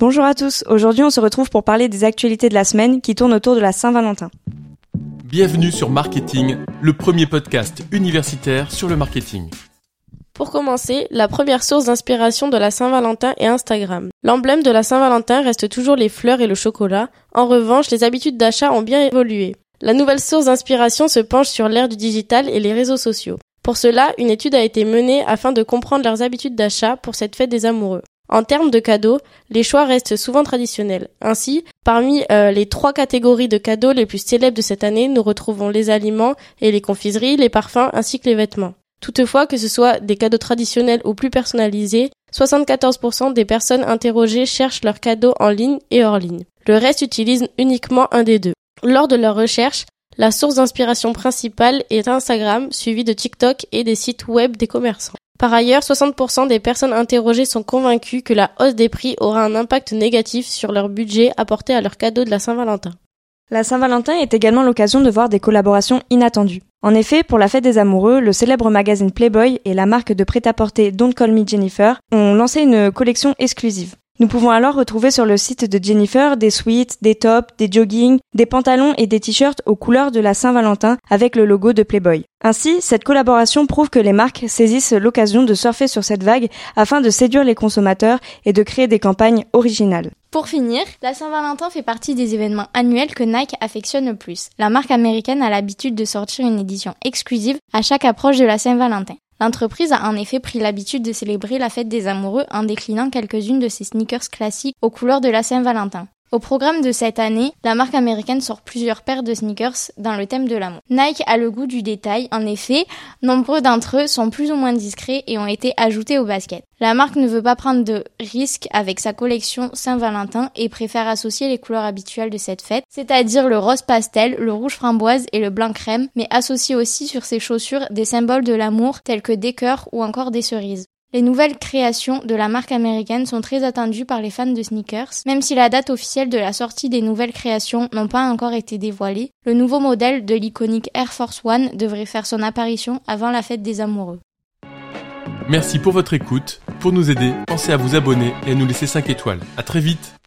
Bonjour à tous, aujourd'hui on se retrouve pour parler des actualités de la semaine qui tournent autour de la Saint-Valentin. Bienvenue sur Marketing, le premier podcast universitaire sur le marketing. Pour commencer, la première source d'inspiration de la Saint-Valentin est Instagram. L'emblème de la Saint-Valentin reste toujours les fleurs et le chocolat. En revanche, les habitudes d'achat ont bien évolué. La nouvelle source d'inspiration se penche sur l'ère du digital et les réseaux sociaux. Pour cela, une étude a été menée afin de comprendre leurs habitudes d'achat pour cette fête des amoureux. En termes de cadeaux, les choix restent souvent traditionnels. Ainsi, parmi euh, les trois catégories de cadeaux les plus célèbres de cette année, nous retrouvons les aliments et les confiseries, les parfums ainsi que les vêtements. Toutefois, que ce soit des cadeaux traditionnels ou plus personnalisés, 74% des personnes interrogées cherchent leurs cadeaux en ligne et hors ligne. Le reste utilise uniquement un des deux. Lors de leur recherche, la source d'inspiration principale est Instagram, suivi de TikTok et des sites web des commerçants. Par ailleurs, 60% des personnes interrogées sont convaincues que la hausse des prix aura un impact négatif sur leur budget apporté à leur cadeau de la Saint-Valentin. La Saint-Valentin est également l'occasion de voir des collaborations inattendues. En effet, pour la fête des amoureux, le célèbre magazine Playboy et la marque de prêt-à-porter Don't Call Me Jennifer ont lancé une collection exclusive. Nous pouvons alors retrouver sur le site de Jennifer des sweats, des tops, des joggings, des pantalons et des t-shirts aux couleurs de la Saint-Valentin avec le logo de Playboy. Ainsi, cette collaboration prouve que les marques saisissent l'occasion de surfer sur cette vague afin de séduire les consommateurs et de créer des campagnes originales. Pour finir, la Saint-Valentin fait partie des événements annuels que Nike affectionne le plus. La marque américaine a l'habitude de sortir une édition exclusive à chaque approche de la Saint-Valentin. L'entreprise a en effet pris l'habitude de célébrer la fête des amoureux en déclinant quelques-unes de ses sneakers classiques aux couleurs de la Saint-Valentin. Au programme de cette année, la marque américaine sort plusieurs paires de sneakers dans le thème de l'amour. Nike a le goût du détail, en effet, nombreux d'entre eux sont plus ou moins discrets et ont été ajoutés au basket. La marque ne veut pas prendre de risques avec sa collection Saint-Valentin et préfère associer les couleurs habituelles de cette fête, c'est-à-dire le rose pastel, le rouge framboise et le blanc crème, mais associe aussi sur ses chaussures des symboles de l'amour tels que des cœurs ou encore des cerises. Les nouvelles créations de la marque américaine sont très attendues par les fans de sneakers. Même si la date officielle de la sortie des nouvelles créations n'ont pas encore été dévoilées, le nouveau modèle de l'iconique Air Force One devrait faire son apparition avant la fête des amoureux. Merci pour votre écoute. Pour nous aider, pensez à vous abonner et à nous laisser 5 étoiles. À très vite